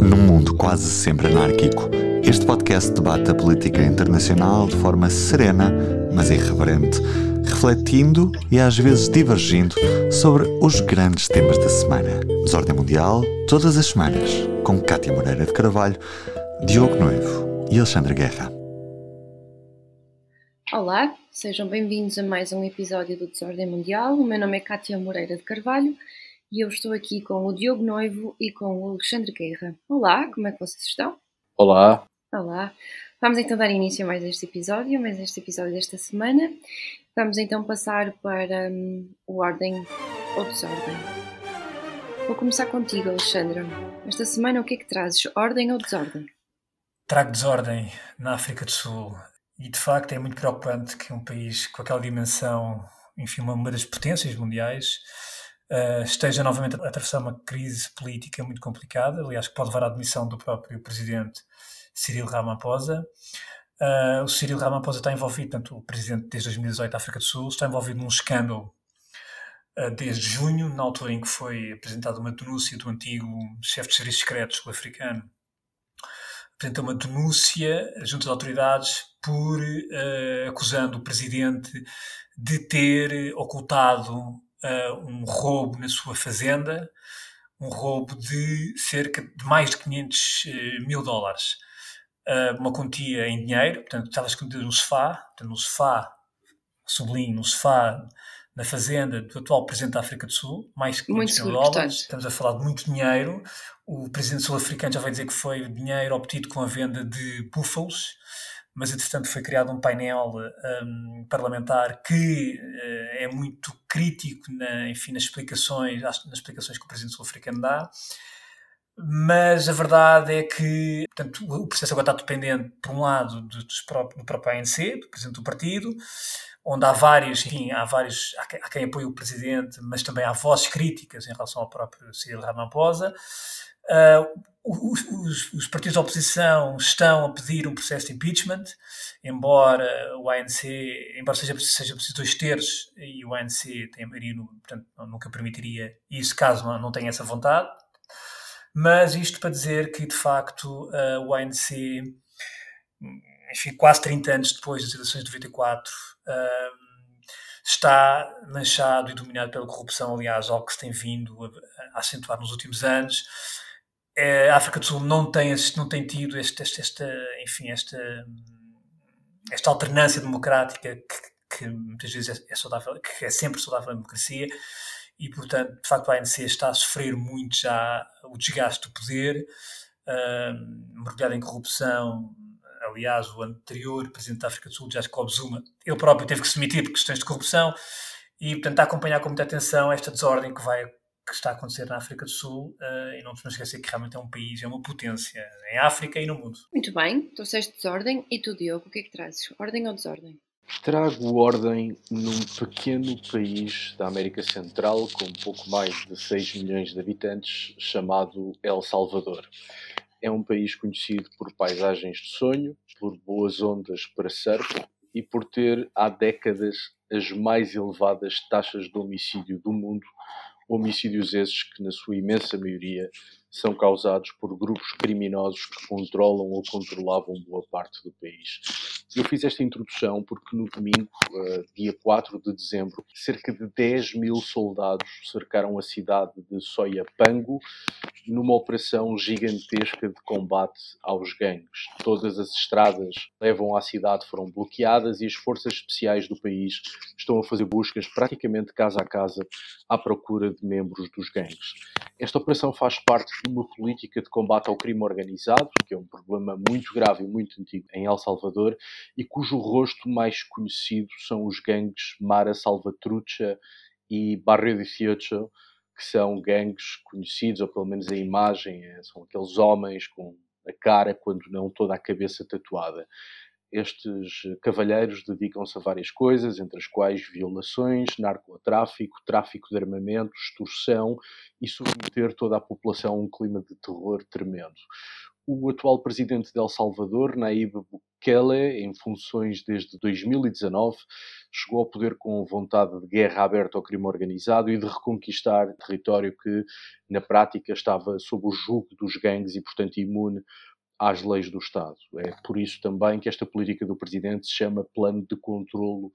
Num mundo quase sempre anárquico, este podcast debate a política internacional de forma serena, mas irreverente, refletindo e às vezes divergindo sobre os grandes temas da semana. Desordem Mundial, todas as semanas, com Cátia Moreira de Carvalho, Diogo Noivo e Alexandre Guerra. Olá, sejam bem-vindos a mais um episódio do Desordem Mundial. O meu nome é Cátia Moreira de Carvalho e eu estou aqui com o Diogo Noivo e com o Alexandre Guerra. Olá, como é que vocês estão? Olá. Olá. Vamos então dar início a mais este episódio, mais este episódio desta semana. Vamos então passar para um, o Ordem ou Desordem. Vou começar contigo, Alexandre. Esta semana o que é que trazes? Ordem ou desordem? Trago desordem na África do Sul. E de facto é muito preocupante que um país com aquela dimensão, enfim, uma das potências mundiais, uh, esteja novamente a atravessar uma crise política muito complicada, aliás, que pode levar à admissão do próprio presidente Cyril Ramaphosa. Uh, o Cyril Ramaphosa está envolvido, portanto, o presidente desde 2018 da África do Sul, está envolvido num escândalo uh, desde junho, na altura em que foi apresentada uma denúncia do antigo chefe de serviços secretos sul-africano. Apresentou uma denúncia junto às autoridades por uh, acusando o presidente de ter ocultado uh, um roubo na sua fazenda, um roubo de cerca de mais de 500 uh, mil dólares. Uh, uma quantia em dinheiro, portanto, estava escondido no sofá, portanto, no sofá, sublinho, no sofá, na fazenda do atual presidente da África do Sul, mais de 500 mil dólares. Portanto. Estamos a falar de muito dinheiro. O presidente sul-africano já vai dizer que foi dinheiro obtido com a venda de búfalos mas entretanto foi criado um painel um, parlamentar que uh, é muito crítico na, enfim, nas explicações, nas explicações que o presidente sul-africano dá. Mas a verdade é que portanto, o processo agora está dependente, por um lado, do, do próprio ANC, do presidente do partido, onde há vários, enfim, há vários, há quem, apoie o presidente, mas também há vozes críticas em relação ao próprio Cyril Ramaphosa. Uh, os, os, partidos de oposição estão a pedir um processo de impeachment, embora o ANC, embora seja, seja preciso dois terços, e o ANC tem a maioria, portanto, nunca permitiria isso caso não, tenha essa vontade. Mas isto para dizer que, de facto, uh, o ANC, enfim, quase 30 anos depois das eleições de 94, uh, está manchado e dominado pela corrupção, aliás, algo que se tem vindo a, a acentuar nos últimos anos é, a África do Sul não tem, não tem tido este, este, esta, enfim, esta, esta alternância democrática que, que muitas vezes é, é, saudável, que é sempre saudável a democracia e, portanto, de facto, a ANC está a sofrer muito já o desgaste do poder, uh, mergulhado em corrupção. Aliás, o anterior presidente da África do Sul, Jacob Zuma, ele próprio teve que se demitir por questões de corrupção e, portanto, a acompanhar com muita atenção esta desordem que vai que está a acontecer na África do Sul uh, e não nos esquecer que realmente é um país, é uma potência em África e no mundo. Muito bem, trouxeste desordem e tu, Diogo, o que é que trazes? Ordem ou desordem? Trago ordem num pequeno país da América Central com um pouco mais de 6 milhões de habitantes, chamado El Salvador. É um país conhecido por paisagens de sonho, por boas ondas para surf e por ter há décadas as mais elevadas taxas de homicídio do mundo, homicídios esses que, na sua imensa maioria, são causados por grupos criminosos que controlam ou controlavam boa parte do país. Eu fiz esta introdução porque no domingo, uh, dia 4 de dezembro, cerca de 10 mil soldados cercaram a cidade de Soyapango numa operação gigantesca de combate aos gangues. Todas as estradas que levam à cidade foram bloqueadas e as forças especiais do país estão a fazer buscas praticamente casa a casa à procura de membros dos gangues. Esta operação faz parte de uma política de combate ao crime organizado, que é um problema muito grave e muito antigo em El Salvador, e cujo rosto mais conhecido são os gangues Mara Salvatrucha e Barrio 18, que são gangues conhecidos, ou pelo menos a imagem, é, são aqueles homens com a cara, quando não toda a cabeça tatuada. Estes cavalheiros dedicam-se a várias coisas, entre as quais violações, narcotráfico, tráfico de armamento, extorsão e submeter toda a população a um clima de terror tremendo. O atual presidente de El Salvador, Naib Bukele, em funções desde 2019, chegou ao poder com vontade de guerra aberta ao crime organizado e de reconquistar território que, na prática, estava sob o jugo dos gangues e, portanto, imune às leis do Estado. É por isso também que esta política do Presidente se chama Plano de Controlo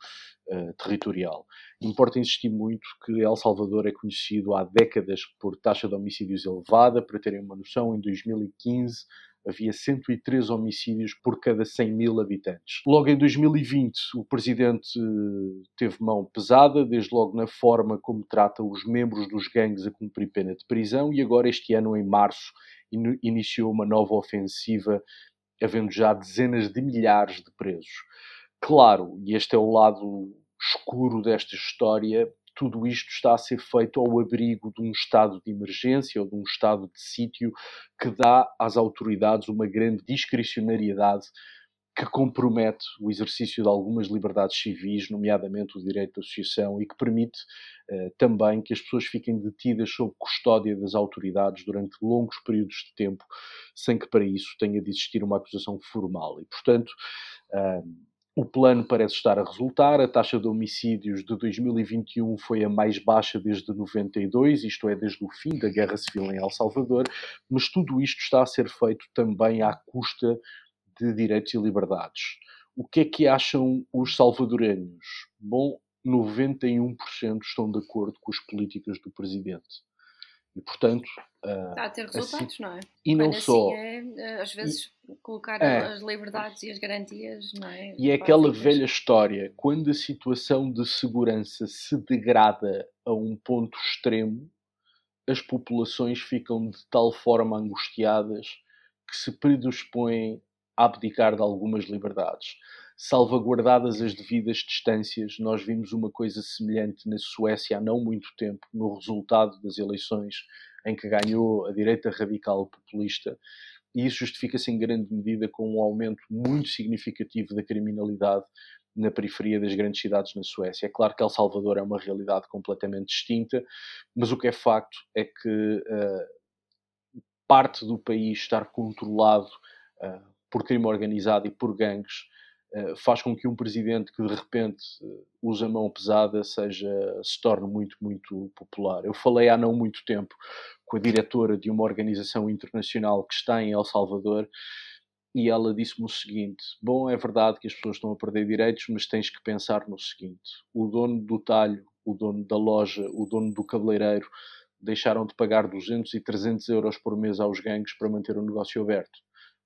uh, Territorial. Importa insistir muito que El Salvador é conhecido há décadas por taxa de homicídios elevada. Para terem uma noção, em 2015 havia 103 homicídios por cada 100 mil habitantes. Logo em 2020, o presidente eh, teve mão pesada, desde logo na forma como trata os membros dos gangues a cumprir pena de prisão, e agora, este ano, em março, iniciou uma nova ofensiva, havendo já dezenas de milhares de presos. Claro, e este é o lado escuro desta história, tudo isto está a ser feito ao abrigo de um estado de emergência ou de um estado de sítio que dá às autoridades uma grande discricionariedade que compromete o exercício de algumas liberdades civis, nomeadamente o direito de associação, e que permite uh, também que as pessoas fiquem detidas sob custódia das autoridades durante longos períodos de tempo, sem que para isso tenha de existir uma acusação formal. E, portanto, uh, o plano parece estar a resultar. A taxa de homicídios de 2021 foi a mais baixa desde 92, isto é, desde o fim da Guerra Civil em El Salvador, mas tudo isto está a ser feito também à custa de direitos e liberdades. O que é que acham os salvadoreños? Bom, 91% estão de acordo com as políticas do presidente. E, portanto. Uh, Está a ter assim resultados, assim, não é? E não assim só. É, eh, às vezes, e, colocar é, as liberdades e as garantias, não é? E é aquela velha história: quando a situação de segurança se degrada a um ponto extremo, as populações ficam de tal forma angustiadas que se predispõem abdicar de algumas liberdades salvaguardadas as devidas distâncias. Nós vimos uma coisa semelhante na Suécia há não muito tempo, no resultado das eleições em que ganhou a direita radical populista. E isso justifica-se em grande medida com um aumento muito significativo da criminalidade na periferia das grandes cidades na Suécia. É claro que El Salvador é uma realidade completamente distinta, mas o que é facto é que uh, parte do país estar controlado uh, por crime organizado e por gangues eh, faz com que um presidente que de repente eh, usa mão pesada seja, se torne muito, muito popular. Eu falei há não muito tempo com a diretora de uma organização internacional que está em El Salvador e ela disse-me o seguinte: Bom, é verdade que as pessoas estão a perder direitos, mas tens que pensar no seguinte: o dono do talho, o dono da loja, o dono do cabeleireiro deixaram de pagar 200 e 300 euros por mês aos gangues para manter o negócio aberto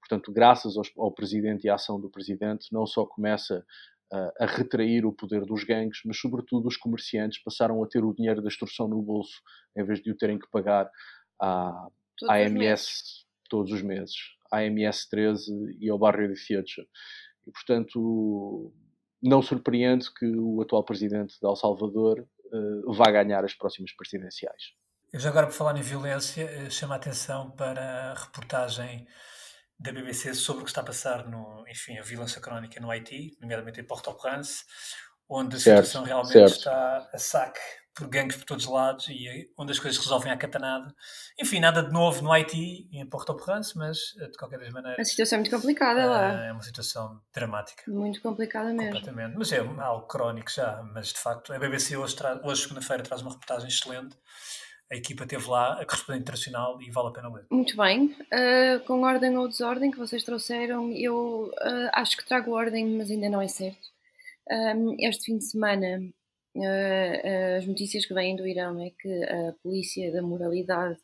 Portanto, graças ao, ao Presidente e à ação do Presidente, não só começa uh, a retrair o poder dos gangues, mas, sobretudo, os comerciantes passaram a ter o dinheiro da extorsão no bolso, em vez de o terem que pagar à, AMS todos os meses, à AMS 13 e ao Barrio 18. E, portanto, não surpreende que o atual Presidente de El Salvador uh, vá ganhar as próximas presidenciais. Eu já agora, por falar em violência, eh, chamo a atenção para a reportagem da BBC sobre o que está a passar no, enfim, a violência crónica no Haiti, nomeadamente em Port-au-Prince, onde a certo, situação realmente certo. está a saque por gangues por todos os lados e onde as coisas resolvem à catanada. Enfim, nada de novo no Haiti e em Port-au-Prince, mas eh, de qualquer maneira... A situação é muito complicada lá. Eh, é uma situação dramática. Muito complicada mesmo. Completamente. Mas é algo crónico já, mas de facto a BBC hoje, hoje segunda-feira, traz uma reportagem excelente a equipa teve lá, a correspondente internacional, e vale a pena ler. Muito bem. Uh, com ordem ou desordem que vocês trouxeram, eu uh, acho que trago ordem, mas ainda não é certo. Um, este fim de semana, uh, as notícias que vêm do Irão é que a polícia da moralidade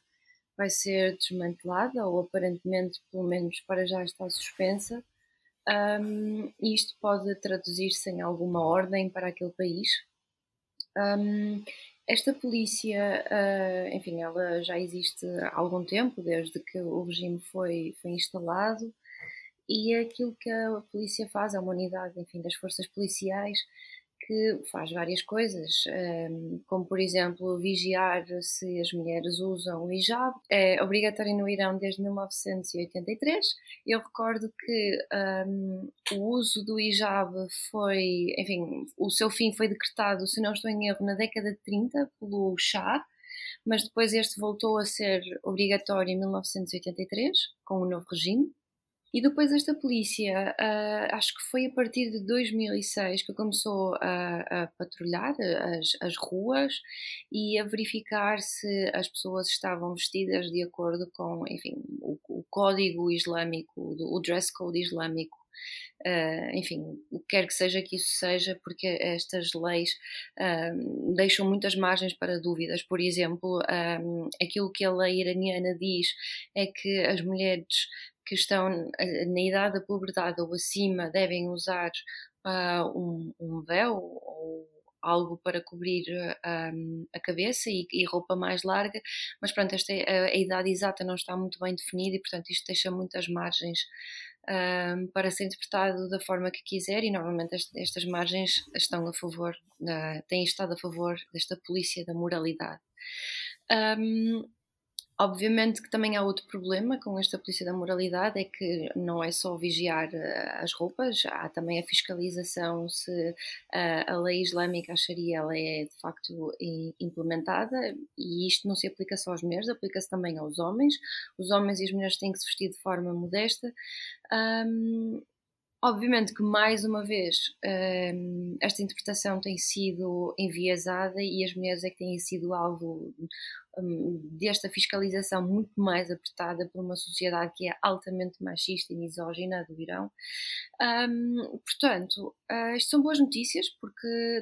vai ser desmantelada, ou aparentemente, pelo menos para já, está suspensa. Um, isto pode traduzir-se em alguma ordem para aquele país. Um, esta polícia, uh, enfim, ela já existe há algum tempo, desde que o regime foi, foi instalado, e aquilo que a polícia faz, é uma unidade, enfim, das forças policiais, que faz várias coisas, ehm, como por exemplo vigiar se as mulheres usam o hijab. É obrigatório no Irão desde 1983. Eu recordo que um, ehm, o uso do hijab foi, enfim, o seu fim foi decretado, se não estou em erro, na década de 30 pelo Shah mas depois este voltou a ser obrigatório em 1983, com o novo regime. E depois esta polícia, uh, acho que foi a partir de 2006 que começou a, a patrulhar as, as, ruas e a verificar se as pessoas estavam vestidas de acordo com, enfim, o, o código islâmico, o dress code islâmico Uh, enfim, o que quer que seja que isso seja, porque estas leis uh, deixam muitas margens para dúvidas. Por exemplo, aquilo que a lei iraniana diz é que as mulheres que estão na idade da puberdade ou acima devem usar um, um véu ou algo para cobrir um, a cabeça e, e, roupa mais larga, mas pronto, esta, a, a, idade exata não está muito bem definida e portanto isto deixa muitas margens um, para ser interpretado da forma que quiser e normalmente estas margens estão a favor, uh, têm estado a favor desta polícia da moralidade. Um, Obviamente que também há outro problema com esta polícia da moralidade, é que não é só vigiar uh, as roupas, há também a fiscalização se uh, a lei islâmica, a Sharia, ela é de facto implementada e isto não se aplica só às mulheres, aplica-se também aos homens. Os homens e as mulheres têm que se vestir de forma modesta. Um, Obviamente que, mais uma vez, um, esta interpretação tem sido enviesada e as mulheres é que têm sido alvo um, desta fiscalização muito mais apertada por uma sociedade que é altamente machista e misógina do Irão. Um, portanto, uh, isto são boas notícias porque.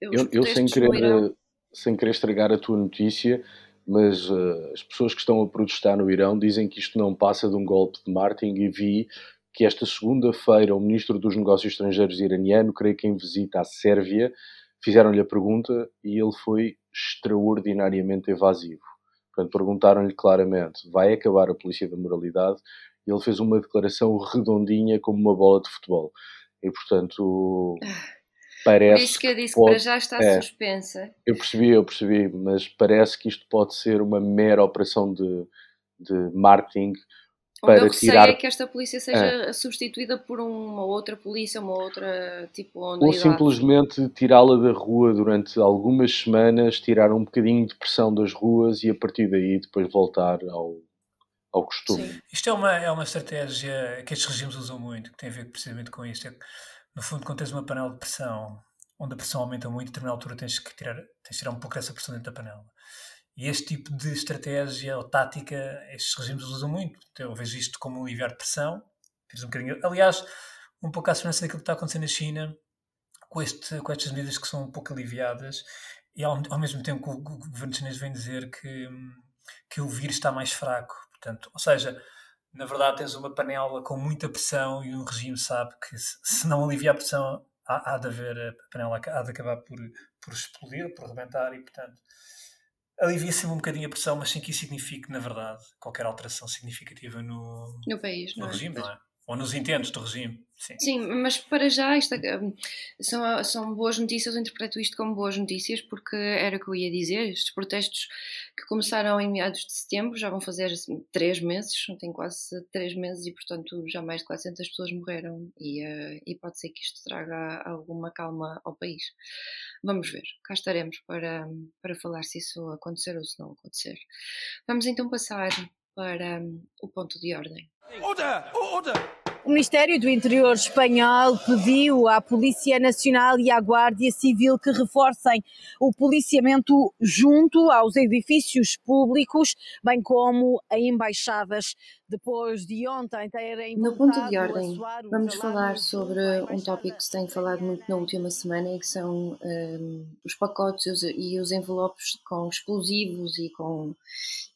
Eu, eu sem, querer, Irão... sem querer estragar a tua notícia, mas uh, as pessoas que estão a protestar no Irão dizem que isto não passa de um golpe de marketing e vi que esta segunda-feira o ministro dos Negócios Estrangeiros iraniano, creio que em visita à Sérvia, fizeram-lhe a pergunta e ele foi extraordinariamente evasivo. Portanto, perguntaram-lhe claramente: vai acabar a polícia da moralidade? E ele fez uma declaração redondinha como uma bola de futebol. E, portanto, parece. Por isso que eu disse que, pode... que para já está é, suspensa. Eu percebi, eu percebi, mas parece que isto pode ser uma mera operação de, de marketing para o tirar... é que esta polícia seja é. substituída por uma outra polícia, uma outra tipo Ou simplesmente tirá-la da rua durante algumas semanas, tirar um bocadinho de pressão das ruas e a partir daí depois voltar ao, ao costume. Sim. Isto é uma, é uma estratégia que estes regimes usam muito, que tem a ver precisamente com isto. É que, no fundo, quando tens uma panela de pressão, onde a pressão aumenta muito, a determinada altura tens que tirar, tens que tirar um pouco dessa pressão dentro da panela. E este tipo de estratégia ou tática, estes regimes usam muito. Eu vejo isto como um aliviar de pressão. Um bocadinho, aliás, um pouco à semelhança daquilo que está acontecendo na China, com, este, com estas medidas que são um pouco aliviadas, e ao, ao mesmo tempo que o governo chinês vem dizer que, que o vírus está mais fraco. Portanto, ou seja, na verdade tens uma panela com muita pressão e um regime sabe que se, se não aliviar a pressão há, há de haver, a panela há de acabar por, por explodir, por rebentar e portanto alivia-se um bocadinho a pressão, mas sem que isso signifique, na verdade, qualquer alteração significativa no, no país, no não é? regime, não é? Ou nos intentos do regime. Sim, Sim mas para já isto, hum, são, são boas notícias, eu interpreto isto como boas notícias porque era o que eu ia dizer. Estes protestos que começaram em meados de setembro já vão fazer assim, três meses, tem quase três meses e, portanto, já mais de 400 pessoas morreram e, uh, e pode ser que isto traga alguma calma ao país. Vamos ver, cá estaremos para, para falar se isso acontecer ou se não acontecer. Vamos então passar para um, o ponto de ordem. Order! Order! O Ministério do Interior espanhol pediu à Polícia Nacional e à Guardia Civil que reforcem o policiamento junto aos edifícios públicos, bem como a embaixadas, depois de ontem terem No ponto de ordem, vamos falar sobre um tópico que se tem falado muito na última semana e que são um, os pacotes e os, envelopes com explosivos e com,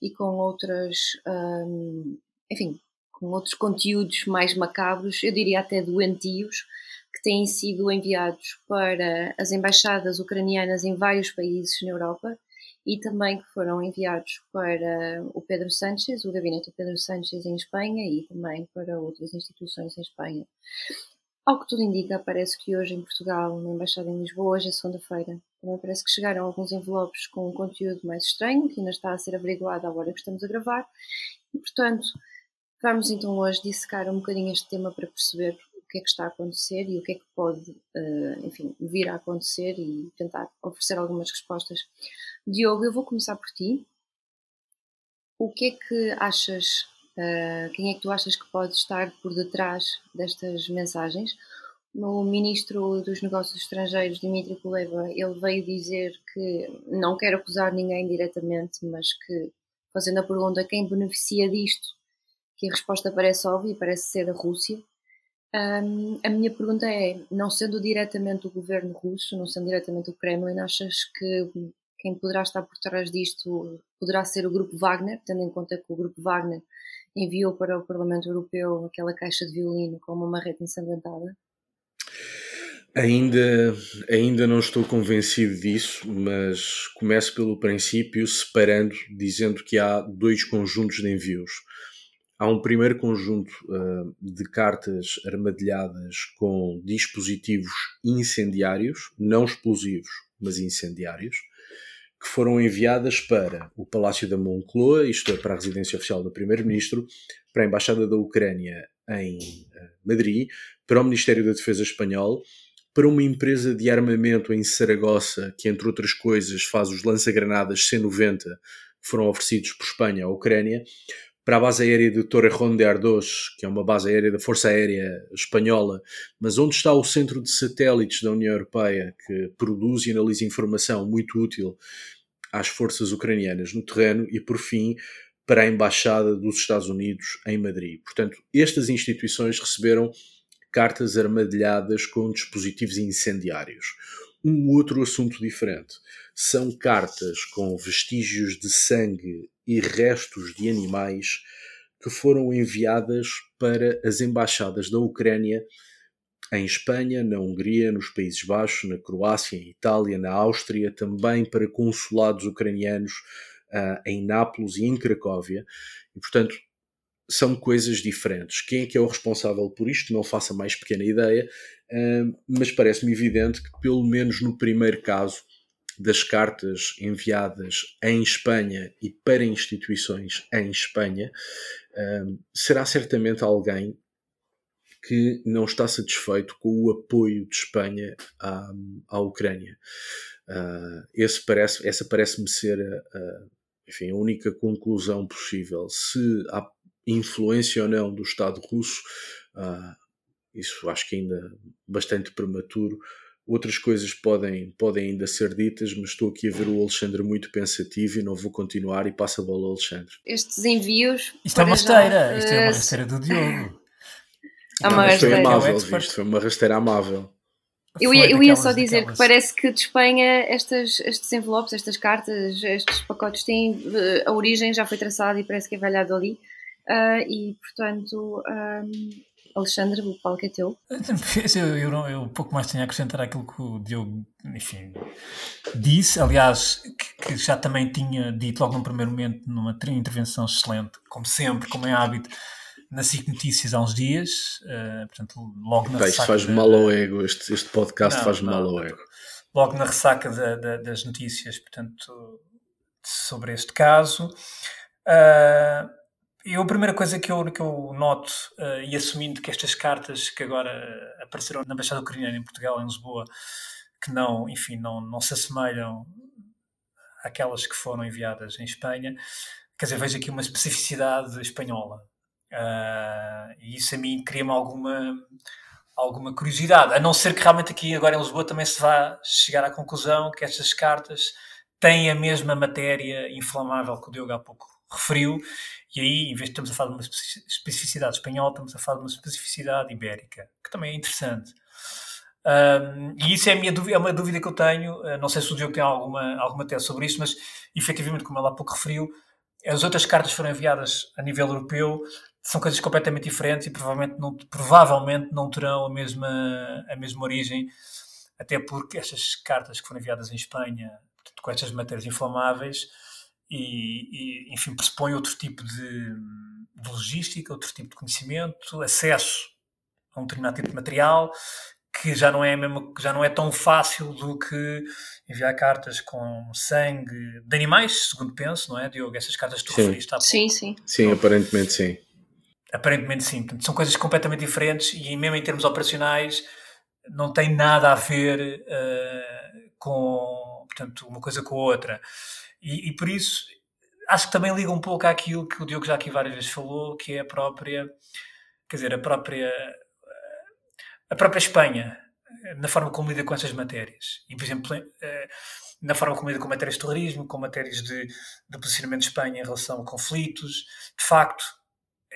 e com outras, um, enfim, com outros conteúdos mais macabros, eu diria até doentios, que têm sido enviados para as embaixadas ucranianas em vários países na Europa e também que foram enviados para o Pedro Sánchez, o gabinete do Pedro Sánchez em Espanha e também para outras instituições em Espanha. Ao que tudo indica, parece que hoje em Portugal, na Embaixada em Lisboa, hoje é segunda-feira, também parece que chegaram alguns envelopes com um conteúdo mais estranho, que ainda está a ser averiguado à hora que estamos a gravar, e portanto Vamos então hoje dissecar um bocadinho este tema para perceber o que é que está a acontecer e o que é que pode, uh, enfim, vir a acontecer e tentar oferecer algumas respostas. Diogo, eu vou começar por ti. o que é que achas, uh, quem é que tu achas que pode estar por detrás destas mensagens? O ministro dos Negócios Estrangeiros, Dmitry Kuleba, ele veio dizer que não quer acusar ninguém diretamente, mas que, fazendo a pergunta quem beneficia disto, que a resposta parece óbvia parece ser a Rússia. Um, a minha pergunta é: não sendo diretamente o governo russo, não sendo diretamente o Kremlin, achas que quem poderá estar por trás disto poderá ser o Grupo Wagner, tendo em conta que o Grupo Wagner enviou para o Parlamento Europeu aquela caixa de violino com uma marreta ensanguentada? Ainda, ainda não estou convencido disso, mas começo pelo princípio, separando, dizendo que há dois conjuntos de envios. Há um primeiro conjunto uh, de cartas armadilhadas com dispositivos incendiários, não explosivos, mas incendiários, que foram enviadas para o Palácio da Moncloa, isto é, para a residência oficial do Primeiro-Ministro, para a Embaixada da Ucrânia em uh, Madrid, para o Ministério da Defesa espanhol para uma empresa de armamento em Saragossa, que entre outras coisas faz os lança-granadas C-90 que foram oferecidos por Espanha à Ucrânia, para a base aérea de Torrejón de Ardoz, que é uma base aérea da Força Aérea Espanhola, mas onde está o centro de satélites da União Europeia, que produz e analisa informação muito útil às forças ucranianas no terreno, e por fim, para a Embaixada dos Estados Unidos em Madrid. Portanto, estas instituições receberam cartas armadilhadas com dispositivos incendiários. Um outro assunto diferente são cartas com vestígios de sangue e restos de animais que foram enviadas para as embaixadas da Ucrânia em Espanha, na Hungria, nos Países Baixos, na Croácia, em Itália, na Áustria, também para consulados ucranianos uh, em Nápoles e em Cracóvia. E, portanto, são coisas diferentes. Quem é que é o responsável por isto? Não faço a mais pequena ideia, mas parece-me evidente que, pelo menos no primeiro caso, das cartas enviadas em Espanha e para instituições em Espanha, será certamente alguém que não está satisfeito com o apoio de Espanha à, à Ucrânia. Uh, parece, essa parece-me ser a, enfim, a única conclusão possível. Se há influência ou não do Estado russo, uh, isso acho que ainda bastante prematuro. Outras coisas podem, podem ainda ser ditas, mas estou aqui a ver o Alexandre muito pensativo e não vou continuar e passa a bola ao Alexandre. Estes envios. Isto é uma rasteira, isto é uma rasteira do Diogo. É uma rasteira. Amável, visto, foi uma rasteira amável. Eu ia, eu ia só dizer daquelas. que parece que de Espanha estas, estes envelopes, estas cartas, estes pacotes têm a origem já foi traçada e parece que é velhado ali. Uh, e, portanto, um, Alexandre, o palco é teu. Eu, eu, eu, eu pouco mais tenho a acrescentar aquilo que o Diogo, enfim, disse. Aliás, que, que, já também tinha dito logo no primeiro momento, numa intervenção excelente, como sempre, como é hábito, na SIC Notícias há uns dias. Uh, portanto, logo na tá, Isto faz mal ao ego, este, este podcast não, faz não, mal ao ego. Logo na ressaca da, da, das notícias, portanto, sobre este caso. Uh, eu, a primeira coisa que eu, que eu noto, uh, e assumindo que estas cartas que agora apareceram na Embaixada Ucraniana em Portugal, em Lisboa, que não, enfim, não, não se assemelham àquelas que foram enviadas em Espanha, quer dizer, vejo aqui uma especificidade espanhola. Uh, e isso a mim cria-me alguma, alguma curiosidade, a não ser que realmente aqui agora em Lisboa também se vá chegar à conclusão que estas cartas têm a mesma matéria inflamável que o Diogo há pouco referiu e aí, em vez de estamos a falar de uma especificidade espanhola, estamos a falar de uma especificidade ibérica, que também é interessante. Um, e isso é, minha dúvida, é uma dúvida que eu tenho. Uh, não sei se o Diogo tem alguma, alguma tese sobre isso, mas efetivamente, como ele há pouco referiu, as outras cartas foram enviadas a nível europeu, são coisas completamente diferentes e provavelmente não, provavelmente não terão a mesma, a mesma origem, até porque estas cartas que foram enviadas em Espanha, com estas matérias inflamáveis, e, e, enfim, pressupõe outro tipo de, de, logística, outro tipo de conhecimento, acesso a um determinado tipo de material que já não é mesmo, já não é tão fácil do que enviar cartas com sangue de animais, segundo penso, não é, Diogo? Essas cartas que tu sim. referiste há pouco. Sim, sim. Sim, aparentemente sim. Aparentemente sim. Portanto, são coisas completamente diferentes e mesmo em termos operacionais não tem nada a ver uh, com portanto, uma coisa com a outra. E, e por isso, acho que também liga um pouco àquilo que o Diogo já aqui várias vezes falou, que é a própria, quer dizer, a própria, a própria Espanha, na forma como lida com essas matérias. E, por exemplo, eh, na forma como lida com matérias de terrorismo, com matérias de, de posicionamento de Espanha em relação a conflitos. De facto,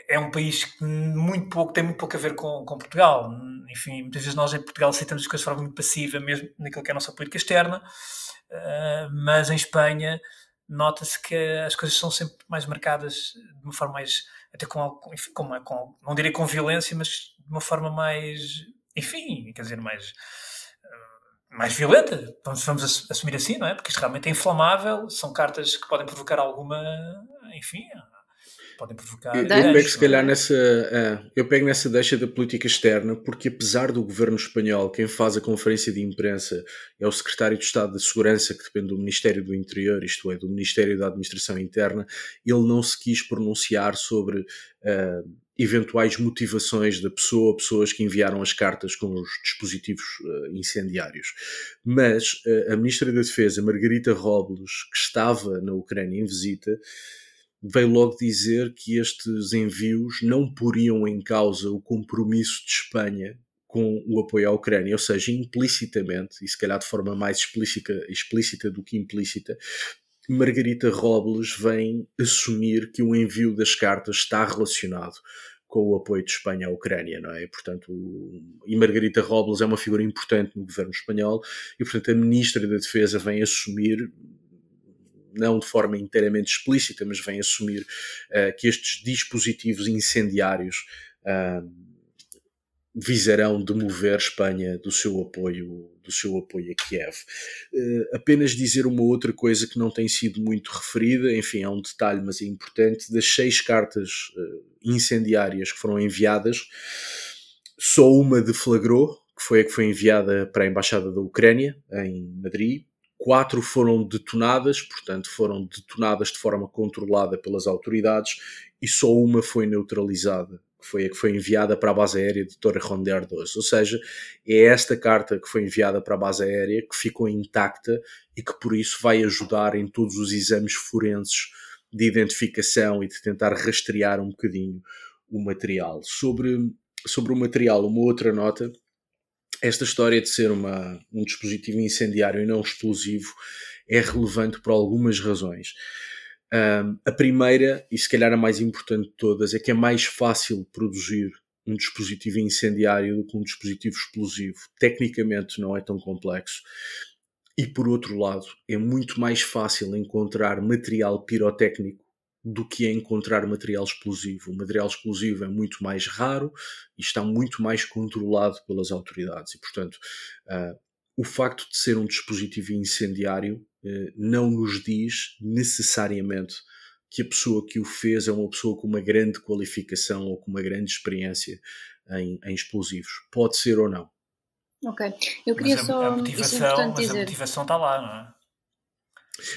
é um país que muito pouco, tem muito pouco a ver com, com Portugal. Enfim, muitas vezes nós em Portugal aceitamos as coisas de forma muito passiva, mesmo naquilo que é a nossa política externa, uh, mas em Espanha nota-se que as coisas são sempre mais marcadas de uma forma mais, até com, enfim, com, com, não diria com violência, mas de uma forma mais, enfim, quer dizer, mais mais violenta, vamos, vamos assumir assim, não é? Porque isto realmente é inflamável, são cartas que podem provocar alguma, enfim, podem provocar. Eu, eu pego se calhar é? nessa, uh, eu pego nessa deixa da política externa, porque apesar do governo espanhol, quem faz a conferência de imprensa é o secretário de Estado da Segurança, que depende do Ministério do Interior, isto é, do Ministério da Administração Interna, ele não se quis pronunciar sobre uh, eventuais motivações da pessoa, pessoas que enviaram as cartas com os dispositivos uh, incendiários. Mas uh, a Ministra da Defesa, Margarita Robles, que estava na Ucrânia em visita, veio logo dizer que estes envios não poriam em causa o compromisso de Espanha com o apoio à Ucrânia, ou seja, implicitamente, e se calhar de forma mais explícita, explícita do que implícita, Margarita Robles vem assumir que o envio das cartas está relacionado com o apoio de Espanha à Ucrânia, não é? Portanto, e Margarita Robles é uma figura importante no governo espanhol e, portanto, a Ministra da Defesa vem assumir não de forma inteiramente explícita, mas vem assumir uh, que estes dispositivos incendiários uh, visarão demover Espanha do seu apoio do seu apoio a Kiev. Uh, apenas dizer uma outra coisa que não tem sido muito referida, enfim, é um detalhe, mas é importante, das seis cartas incendiárias que foram enviadas, só uma deflagrou, que foi a que foi enviada para a Embaixada da Ucrânia, em Madrid, quatro foram detonadas, portanto, foram detonadas de forma controlada pelas autoridades e só uma foi neutralizada, que foi a que foi enviada para a base aérea de Torre Ronder 2. Ou seja, é esta carta que foi enviada para a base aérea que ficou intacta e que por isso vai ajudar em todos os exames forenses de identificação e de tentar rastrear um bocadinho o material. Sobre, sobre o material, uma outra nota esta história de ser uma, um dispositivo incendiário e não explosivo é relevante por algumas razões. Um, a primeira, e se calhar a mais importante de todas, é que é mais fácil produzir um dispositivo incendiário do que um dispositivo explosivo. Tecnicamente não é tão complexo. E por outro lado, é muito mais fácil encontrar material pirotécnico do que é encontrar material explosivo. O material explosivo é muito mais raro e está muito mais controlado pelas autoridades. E, portanto, uh, o facto de ser um dispositivo incendiário uh, não nos diz necessariamente que a pessoa que o fez é uma pessoa com uma grande qualificação ou com uma grande experiência em, em explosivos. Pode ser ou não. Ok, eu queria mas a, só. A motivação, é mas dizer. a motivação está lá, não é?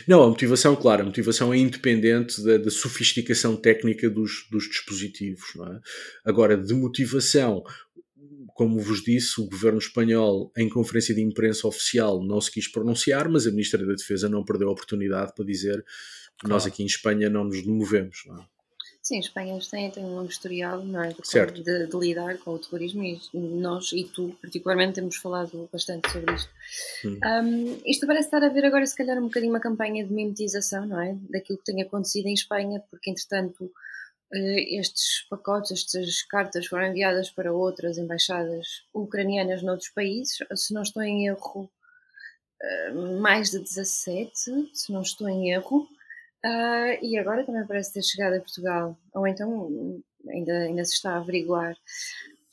Não, a motivação, claro, a motivação é independente da, da sofisticação técnica dos, dos dispositivos. É? Agora, de motivação, como vos disse, o governo espanhol, em conferência de imprensa oficial, não se quis pronunciar, mas a Ministra da Defesa não perdeu a oportunidade para dizer que nós aqui em Espanha não nos demovemos. Não é? Sim, Espanha tem, tem um longo historial não é, de, de, de, lidar com o terrorismo e nós e tu, particularmente, temos falado bastante sobre isto. Hum. Um, isto parece estar a ver agora, se calhar, um bocadinho uma campanha de mimetização, não é? Daquilo que tem acontecido em Espanha, porque, entretanto, eh, estes pacotes, estas cartas foram enviadas para outras embaixadas ucranianas noutros países, se não estou em erro, eh, mais de 17, se não estou em erro. Uh, e agora também parece ter chegado a Portugal, ou então ainda, ainda se está a averiguar.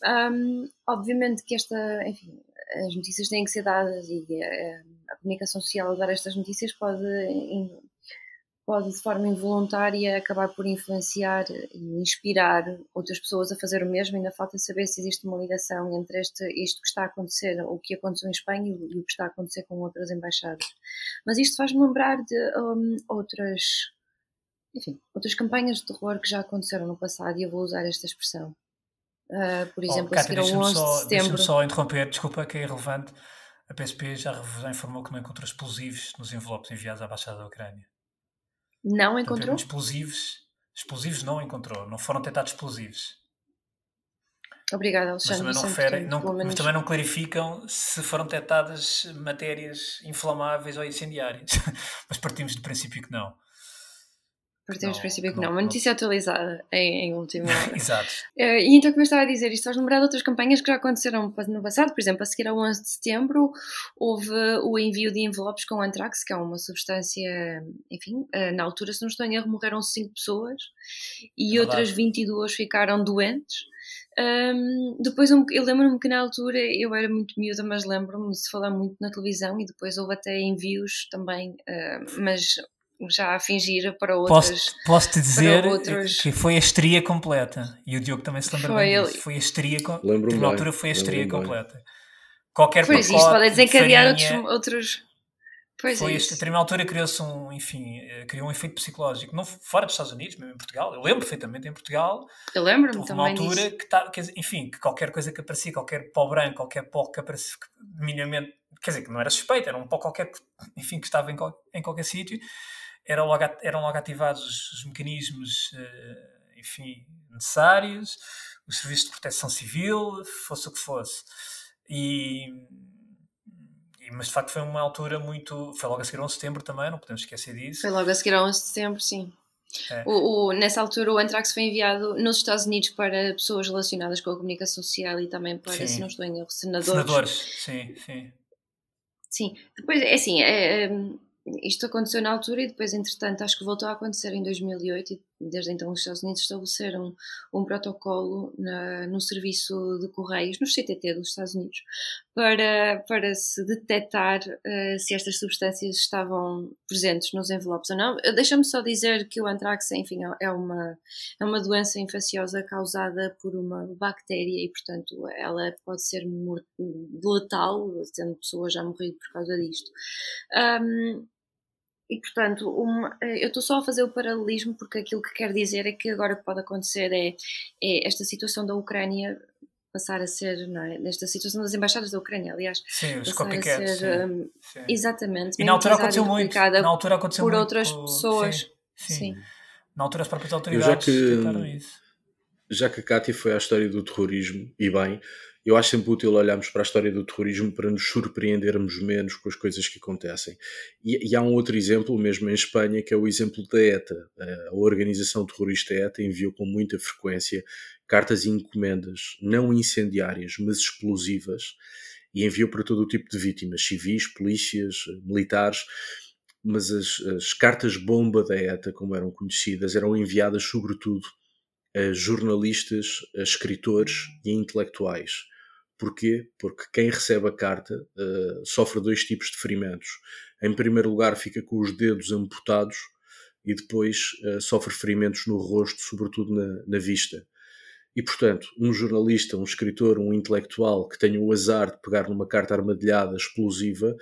Um, obviamente que esta, enfim, as notícias têm que ser dadas e a, a comunicação social dar estas notícias pode pode de forma involuntária acabar por influenciar e inspirar outras pessoas a fazer o mesmo. Ainda falta saber se existe uma ligação entre este, isto que está a acontecer, o que aconteceu em Espanha e o que está a acontecer com outras embaixadas. Mas isto faz-me lembrar de um, outras, enfim, outras campanhas de terror que já aconteceram no passado e eu vou usar esta expressão. Uh, por exemplo, oh, a seguir ao 11 só, de setembro. Deixa-me só interromper, desculpa que é irrelevante. A PSP já, já informou que não encontrou explosivos nos envelopes enviados à Baixada da Ucrânia. Não encontrou? explosivos, explosivos não encontrou, não foram detectados explosivos. Obrigada, Alexandre. Mas também, não, não, mas também não clarificam se foram detectadas matérias inflamáveis ou incendiárias. mas partimos do princípio que não. Partimos do princípio que não. Uma notícia atualizada em, em última hora. Exato. Uh, e então, como eu estava a dizer, isto faz lembrar de outras campanhas que já aconteceram no passado. Por exemplo, a seguir ao 11 de setembro, houve o envio de envelopes com antrax, que é uma substância, enfim, uh, na altura, se não estou em erro, morreram 5 pessoas e é outras 22 ficaram doentes. Um, depois eu lembro-me que na altura eu era muito miúda, mas lembro-me de falar muito na televisão e depois houve até envios também, uh, mas já a fingir para outras. Posso, posso te dizer outros... que foi a estria completa e o Diogo também se lembra foi bem disso. Foi a estria, na altura foi a estria completa. Qualquer pois pacote isto pode desencadear outros, outros Pois foi é este, a determinada altura criou-se um, enfim, eh, criou um efeito psicológico, não fora dos Estados Unidos, mesmo em Portugal. Eu lembro perfeitamente em Portugal. Eu lembro-me também. uma altura disso. que, tá, que, enfim, que qualquer coisa que aparecia, qualquer pó branco, qualquer pó que aparecia, minimamente, quer dizer, que não era suspeito, era um pó qualquer, enfim, que estava em, em qualquer sítio, eram logo, eram logo ativados os, os mecanismos, uh, enfim, necessários, os serviços de proteção civil, fosse o que fosse. E mas de facto foi uma altura muito. Foi logo a seguir ao 11 de setembro também, não podemos esquecer disso. Foi logo a seguir ao 11 de setembro, sim. É. O, o, nessa altura, o Antrax foi enviado nos Estados Unidos para pessoas relacionadas com a comunicação social e também para, sim. se não estou em erro, senadores. Senadores, sim, sim. Sim, depois é assim, é, é isto aconteceu na altura e depois, entretanto, acho que voltou a acontecer em 2008 e desde então os Estados Unidos estabeleceram um, um protocolo na, no serviço de correios, no CTT dos Estados Unidos, para, para se detectar uh, se estas substâncias estavam presentes nos envelopes ou não. Deixa-me só dizer que o antrax, enfim, é uma, é uma doença infecciosa causada por uma bactéria e, portanto, ela pode ser letal, tendo pessoas já morrido por causa disto. Um, e, portanto, uma, eh, eu estou só a fazer o paralelismo porque aquilo que quer dizer é que agora o que pode acontecer é, é esta situação da Ucrânia passar a ser, não é? Nesta situação das embaixadas da Ucrânia, aliás. Sim, os copycats. Sim, um, sim. Exatamente. E na altura aconteceu muito. Na altura aconteceu por muito outras pessoas. Sim, sim. Na altura as próprias autoridades já que, isso. Já que a Cátia foi à história do terrorismo, e bem, eu acho sempre útil olharmos para a história do terrorismo para nos surpreendermos menos com as coisas que acontecem. E, e, há um outro exemplo, mesmo em Espanha, que é o exemplo da ETA. A organização terrorista ETA enviou com muita frequência cartas e encomendas não incendiárias, mas explosivas, e enviou para todo o tipo de vítimas, civis, polícias, militares. Mas as, as cartas-bomba da ETA, como eram conhecidas, eram enviadas sobretudo a jornalistas, a escritores e a intelectuais Porquê? Porque quem recebe a carta uh, sofre dois tipos de ferimentos. Em primeiro lugar, fica com os dedos amputados e depois uh, sofre ferimentos no rosto, sobretudo na, na, vista. E, portanto, um jornalista, um escritor, um intelectual que tenha o azar de pegar numa carta armadilhada, explosiva,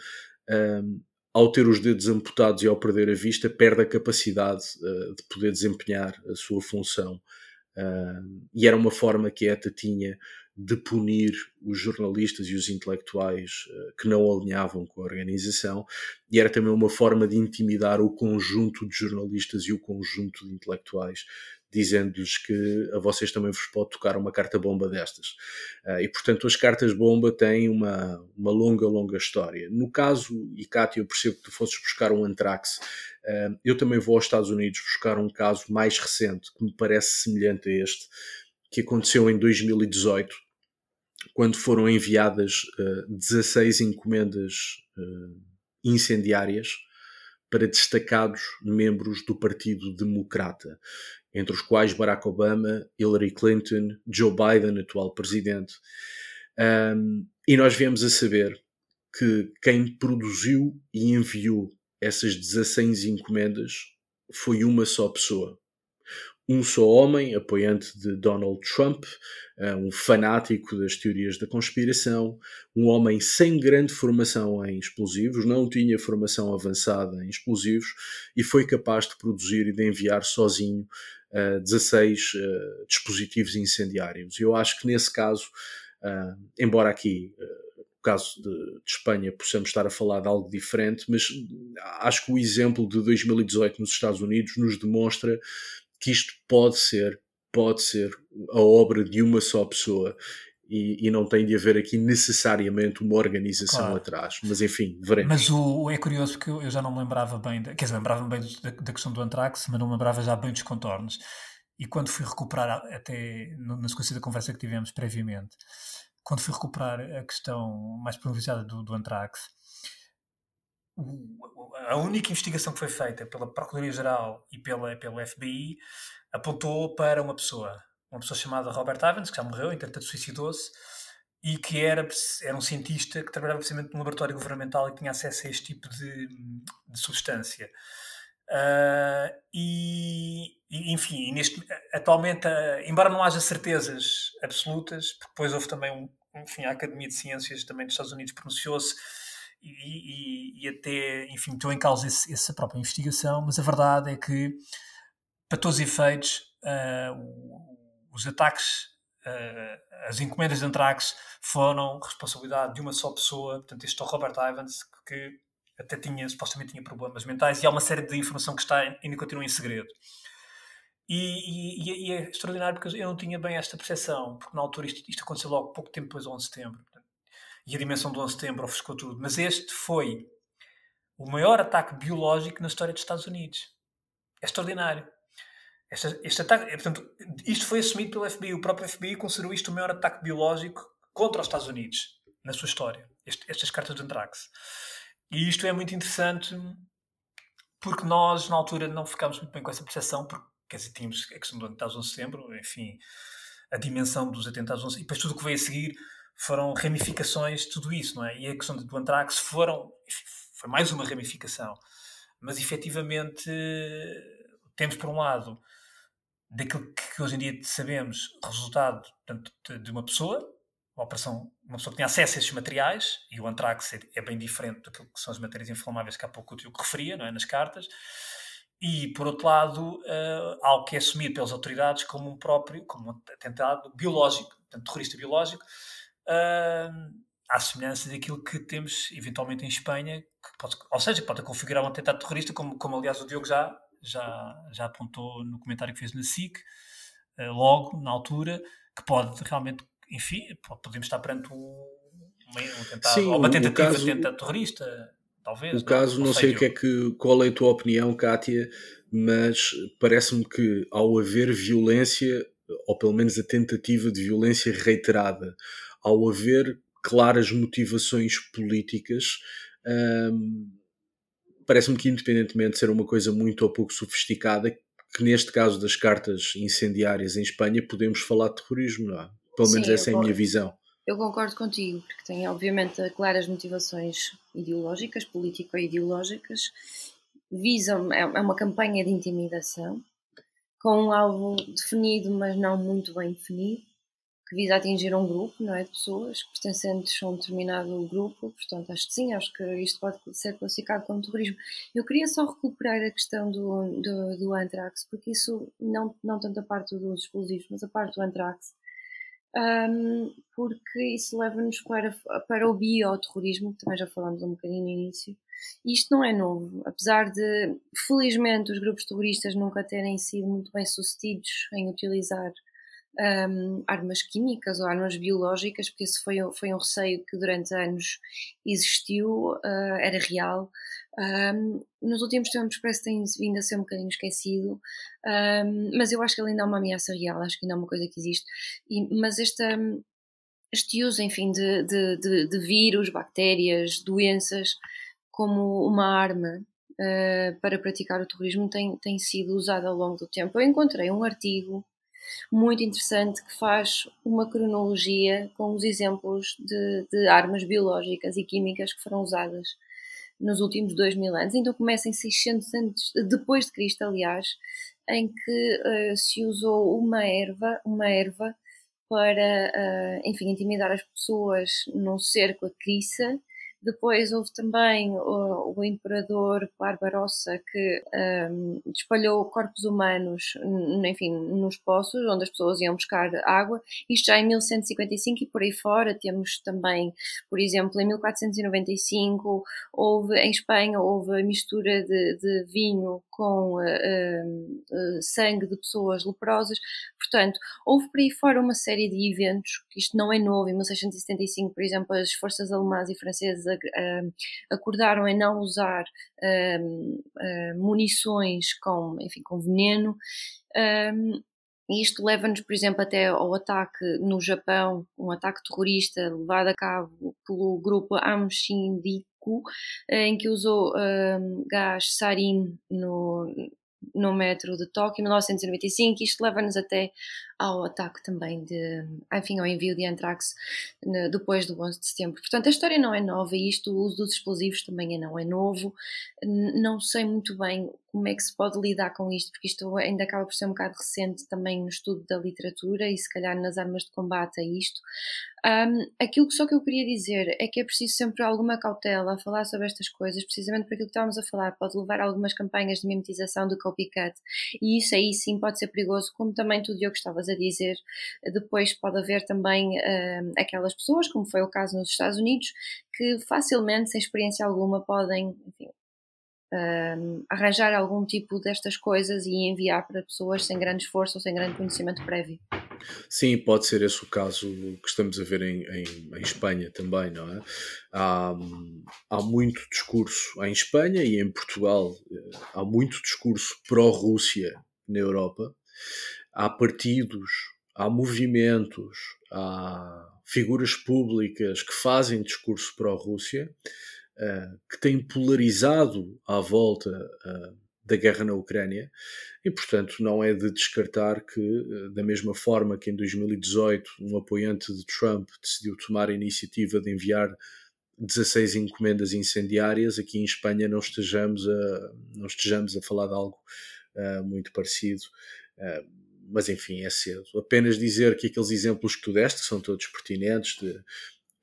um, ao ter os dedos amputados e ao perder a vista, perde a capacidade uh, de poder desempenhar a sua função. Uh, e era uma forma que a ETA tinha de punir os jornalistas e os intelectuais uh, que não alinhavam com a organização, e era também uma forma de intimidar o conjunto de jornalistas e o conjunto de intelectuais, dizendo-lhes que a vocês também vos pode tocar uma carta-bomba destas. Uh, e, portanto, as cartas-bomba têm uma, uma longa, longa história. No caso, e Cátia, eu percebo que tu fosses buscar um Antrax, uh, eu também vou aos Estados Unidos buscar um caso mais recente, que me parece semelhante a este, que aconteceu em 2018, quando foram enviadas uh, 16 encomendas uh, incendiárias para destacados membros do Partido Democrata, entre os quais Barack Obama, Hillary Clinton, Joe Biden, atual presidente. Um, e nós viemos a saber que quem produziu e enviou essas 16 encomendas foi uma só pessoa, um só homem, apoiante de Donald Trump, eh, um fanático das teorias da conspiração, um homem sem grande formação em explosivos, não tinha formação avançada em explosivos e foi capaz de produzir e de enviar sozinho 16 uh, uh, dispositivos incendiários. Eu acho que nesse caso, uh, embora aqui caso de, de, Espanha possamos estar a falar de algo diferente, mas acho que o exemplo de 2018 nos Estados Unidos nos demonstra que isto pode ser, pode ser a obra de uma só pessoa. E, e não tem de haver aqui necessariamente uma organização claro. atrás, mas enfim, veremos. Mas o, é curioso porque eu já não me lembrava bem, de, quer dizer, lembrava-me bem da, da, questão do Antrax, mas não me lembrava já bem dos contornos. E quando fui recuperar, até na sequência da conversa que tivemos previamente, quando fui recuperar a questão mais pronunciada do, do Antrax, a única investigação que foi feita pela Procuradoria-Geral e pela, pelo FBI apontou para uma pessoa, uma pessoa chamada Robert Evans, que já morreu, entretanto suicidou-se, e que era, era um cientista que trabalhava precisamente num laboratório governamental e tinha acesso a este tipo de, de substância. Uh, e, e, enfim, neste, atualmente, uh, embora não haja certezas absolutas, porque depois houve também um, enfim, a Academia de Ciências também dos Estados Unidos pronunciou-se e, e, e, até, enfim, meteu em causa esse, essa própria investigação, mas a verdade é que, para todos os efeitos, uh, os ataques, as encomendas de antrax foram responsabilidade de uma só pessoa, portanto, este é o Robert Ivans, que até tinha, supostamente tinha problemas mentais, e há uma série de informação que está, ainda continua em segredo. E, e, e, é extraordinário porque eu não tinha bem esta percepção, porque na altura isto, isto aconteceu logo pouco tempo depois do 11 de setembro. E a dimensão do 11 de setembro ofuscou tudo. Mas este foi o maior ataque biológico na história dos Estados Unidos. É extraordinário. Este, este ataque, portanto, isto foi assumido pelo FBI. O próprio FBI considerou isto o maior ataque biológico contra os Estados Unidos na sua história. Este, estas cartas de Antrax. E isto é muito interessante porque nós, na altura, não ficámos muito bem com essa percepção, porque, quer dizer, tínhamos a questão do atentados 11 de setembro, enfim, a dimensão dos atentados 11 e depois tudo o que veio a seguir foram ramificações de tudo isso, não é? E a questão do Antrax foram, foi mais uma ramificação. Mas, efetivamente, temos, por um lado, daquilo que hoje em dia sabemos, resultado portanto, de uma pessoa, uma operação, uma pessoa que tinha acesso a esses materiais, e o antrax é, é bem diferente daquilo que são as matérias inflamáveis que há pouco o referia, não é, nas cartas, e, por outro lado, uh, algo que é assumido pelas autoridades como um próprio, como um atentado biológico, portanto, terrorista biológico, uh, à semelhança daquilo que temos, eventualmente, em Espanha, pode, ou seja, pode configurar um atentado terrorista, como, como aliás o Diogo já, já, já apontou no comentário que fez na SIC, uh, logo, na altura, que pode realmente enfim, podemos estar perante um, um atentado, Sim, ou uma tentativa caso, de atentado terrorista, talvez. O caso, não, não sei o que é que, qual é a tua opinião, Kátia, mas parece-me que ao haver violência, ou pelo menos a tentativa de violência reiterada, ao haver claras motivações políticas, hum, parece-me que independentemente de ser uma coisa muito ou pouco sofisticada, que neste caso das cartas incendiárias em Espanha podemos falar de terrorismo, não é? Pelo menos Sim, essa é a minha visão. Eu concordo contigo, porque tem obviamente claras motivações ideológicas, político-ideológicas, visam, é, é uma campanha de intimidação, com um alvo definido, mas não muito bem definido, que visa atingir um grupo, não é, de pessoas pertencentes a um determinado grupo, portanto acho que sim, acho que isto pode ser classificado como terrorismo. Eu queria só recuperar a questão do, do, do antrax, porque isso, não, não tanto a parte dos explosivos, mas a parte do antrax, um, porque isso leva-nos para, para o bioterrorismo, que também já falámos um bocadinho no início. Isto não é novo, apesar de, felizmente, os grupos terroristas nunca terem sido muito bem sucedidos em utilizar um, armas químicas ou armas biológicas, porque esse foi, foi um receio que durante anos existiu, uh, era real. Um, nos últimos tempos parece que tem vindo a ser um bocadinho esquecido, um, mas eu acho que ele ainda é uma ameaça real, acho que ainda é uma coisa que existe. E, mas esta, este uso, enfim, de, de, de, de vírus, bactérias, doenças, como uma arma uh, para praticar o terrorismo tem, tem sido usado ao longo do tempo. Eu encontrei um artigo muito interessante que faz uma cronologia com os exemplos de, de armas biológicas e químicas que foram usadas nos últimos dois mil anos. Então começa em 600 anos depois de Cristo, aliás, em que uh, se usou uma erva, uma erva para, uh, enfim, intimidar as pessoas num cerco a criça Depois houve também o, o imperador Barbarossa que um, espalhou corpos humanos, enfim, nos poços onde as pessoas iam buscar água. Isto já em 1155 e por aí fora temos também, por exemplo, em 1495 houve em Espanha houve a mistura de, de vinho com uh, uh, sangue de pessoas leprosas. Portanto, houve por aí fora uma série de eventos, isto não é novo, em 1675, por exemplo, as forças alemãs e francesas uh, acordaram em não usar munições com, enfim, com veneno. Um, e isto leva-nos, por exemplo, até ao ataque no Japão, um ataque terrorista levado a cabo pelo grupo Amshinriku, em que usou um, gás sarin no, no metro de Tóquio em 1995. Isto leva-nos até ao ataque também de, enfim, ao envio de antrax depois do 11 de setembro. Portanto, a história não é nova e isto, o uso dos explosivos também não é novo. Não sei muito bem como é que se pode lidar com isto, porque isto ainda acaba por ser um bocado recente também no estudo da literatura e se calhar nas armas de combate a isto. Um, aquilo que só que eu queria dizer é que é preciso sempre alguma cautela a falar sobre estas coisas, precisamente por aquilo que estávamos a falar, pode levar a algumas campanhas de mimetização de copycat, e isso aí sim pode ser perigoso, como também tu, Diogo, estavas a dizer. Depois pode haver também um, aquelas pessoas, como foi o caso nos Estados Unidos, que facilmente, sem experiência alguma, podem, enfim, um, arranjar algum tipo destas coisas e enviar para pessoas sem grande esforço ou sem grande conhecimento prévio. Sim, pode ser esse o caso que estamos a ver em, em, em Espanha também, não é? Há, há, muito discurso em Espanha e em Portugal, eh, há muito discurso pró-Rússia na Europa. Há partidos, há movimentos, há figuras públicas que fazem discurso pró-Rússia uh, que tem polarizado à volta uh, da guerra na Ucrânia e, portanto, não é de descartar que, uh, da mesma forma que em 2018 um apoiante de Trump decidiu tomar a iniciativa de enviar 16 encomendas incendiárias, aqui em Espanha não estejamos a, não estejamos a falar de algo muito parecido mas enfim, é cedo. Apenas dizer que aqueles exemplos que tu deste, que são todos pertinentes, de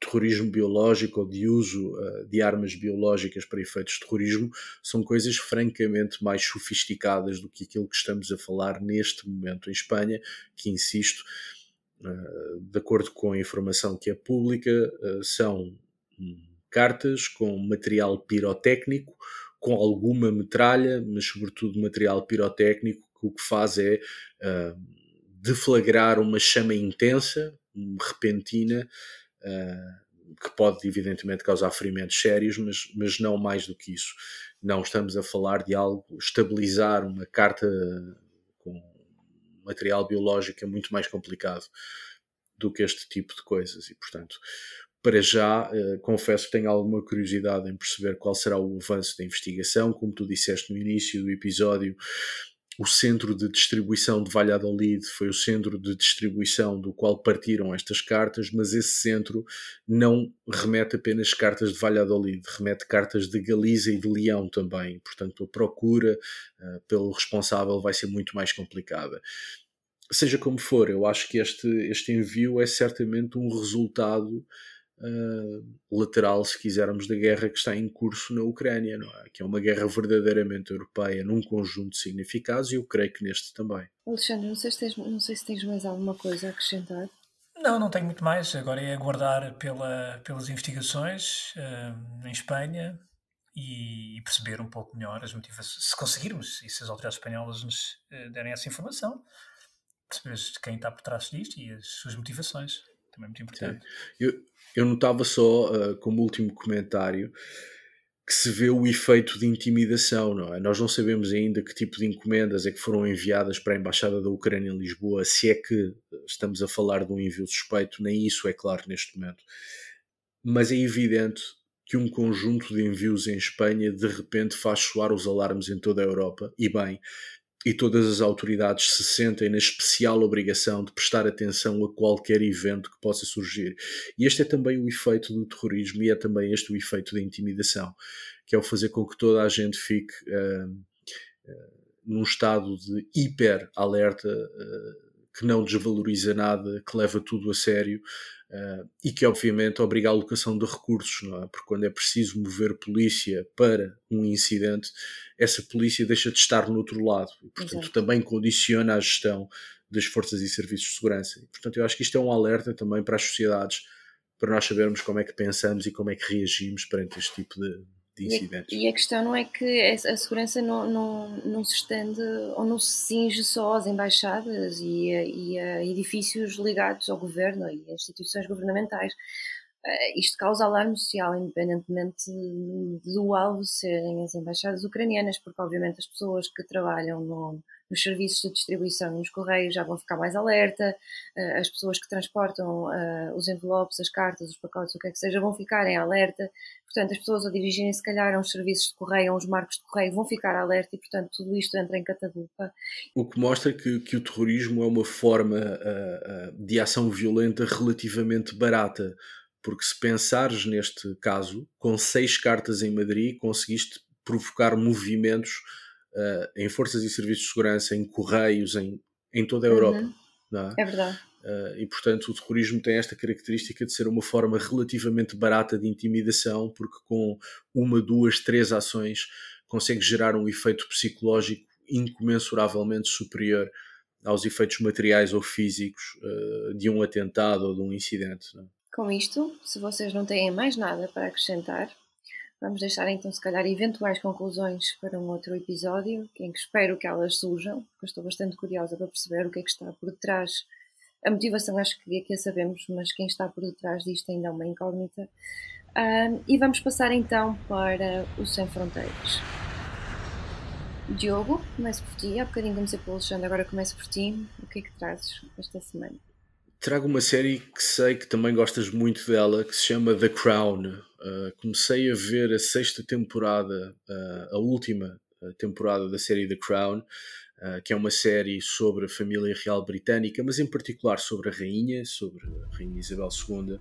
terrorismo biológico ou de uso uh, de armas biológicas para efeitos de terrorismo são coisas francamente mais sofisticadas do que aquilo que estamos a falar neste momento em Espanha, que insisto, uh, de acordo com a informação que é pública, uh, são um, cartas com material pirotécnico, com alguma metralha, mas sobretudo material pirotécnico, que o que faz é deflagrar uma chama intensa, repentina, que pode evidentemente causar ferimentos sérios, mas, mas não mais do que isso. Não estamos a falar de algo, estabilizar uma carta com material biológico é muito mais complicado do que este tipo de coisas e, portanto, para já, uh, confesso que tenho alguma curiosidade em perceber qual será o avanço da investigação. Como tu disseste no início do episódio, o centro de distribuição de Valladolid foi o centro de distribuição do qual partiram estas cartas, mas esse centro não remete apenas cartas de Valladolid, remete cartas de Galiza e de Leão também. Portanto, a procura uh, pelo responsável vai ser muito mais complicada. Seja como for, eu acho que este, este envio é certamente um resultado uh, lateral, se quisermos, da guerra que está em curso na Ucrânia, não é? que é uma guerra verdadeiramente europeia num conjunto de significados e eu creio que neste também. Alexandre, não sei se tens, não sei se tens mais alguma coisa a acrescentar. Não, não tenho muito mais. Agora é aguardar pela, pelas investigações uh, em Espanha e, perceber um pouco melhor as motivações, se conseguirmos e se as autoridades espanholas nos uh, derem essa informação, perceber quem está por trás disto e as suas motivações. Também é muito importante. Eu, eu notava só, uh, como último comentário, que se vê o efeito de intimidação, não é? Nós não sabemos ainda que tipo de encomendas é que foram enviadas para a Embaixada da Ucrânia em Lisboa, se é que estamos a falar de um envio suspeito, nem isso é claro neste momento. Mas é evidente que um conjunto de envios em Espanha de repente faz soar os alarmes em toda a Europa, e bem, e todas as autoridades se sentem na especial obrigação de prestar atenção a qualquer evento que possa surgir. E este é também o efeito do terrorismo e é também este o efeito da intimidação, que é o fazer com que toda a gente fique uh, uh, num estado de hiper alerta uh, que não desvaloriza nada, que leva tudo a sério uh, e que, obviamente, obriga a alocação de recursos, não é? Porque quando é preciso mover polícia para um incidente, essa polícia deixa de estar no outro lado e, portanto, Exato. também condiciona a gestão das forças e serviços de segurança. E, portanto, eu acho que isto é um alerta também para as sociedades, para nós sabermos como é que pensamos e como é que reagimos perante este tipo de, de incidentes. E a, e a, questão não é que a segurança não, não, não se estende ou não se cinge só às embaixadas e a, e a edifícios ligados ao governo e a instituições governamentais. Uh, isto causa alarme social, independentemente do alvo serem as embaixadas ucranianas, porque obviamente as pessoas que trabalham no, nos serviços de distribuição nos correios já vão ficar mais alerta, uh, as pessoas que transportam uh, os envelopes, as cartas, os pacotes, o que é que seja, vão ficar em alerta. Portanto, as pessoas ao dirigirem se calhar aos serviços de correio, aos marcos de correio, vão ficar alerta e, portanto, tudo isto entra em catadupa. O que mostra que, que o terrorismo é uma forma uh, de ação violenta relativamente barata. Porque se pensares neste caso, com seis cartas em Madrid, conseguiste provocar movimentos uh, em forças e serviços de segurança, em correios, em, em toda a Europa. Uhum. É? é? verdade. Uh, e portanto o terrorismo tem esta característica de ser uma forma relativamente barata de intimidação, porque com uma, duas, três ações consegue gerar um efeito psicológico incomensuravelmente superior aos efeitos materiais ou físicos uh, de um atentado ou de um incidente. Não? É? Com isto, se vocês não têm mais nada para acrescentar, Vamos deixar então, se calhar, eventuais conclusões para um outro episódio, em que espero que elas surjam, porque estou bastante curiosa para perceber o que é que está por detrás. A motivação acho que, que a sabemos, mas quem está por detrás disto ainda é uma incógnita. Um, e vamos passar então para o Sem Fronteiras. Diogo, começo por ti. Há bocadinho comecei pelo Alexandre, agora começo por ti. O que é que trazes esta semana? Trago uma série que sei que também gostas muito dela, que se chama The Crown. Uh, comecei a ver a sexta temporada, uh, a última ah, temporada da série The Crown, uh, que é uma série sobre a família real britânica, mas em particular sobre a rainha, sobre a rainha Isabel II.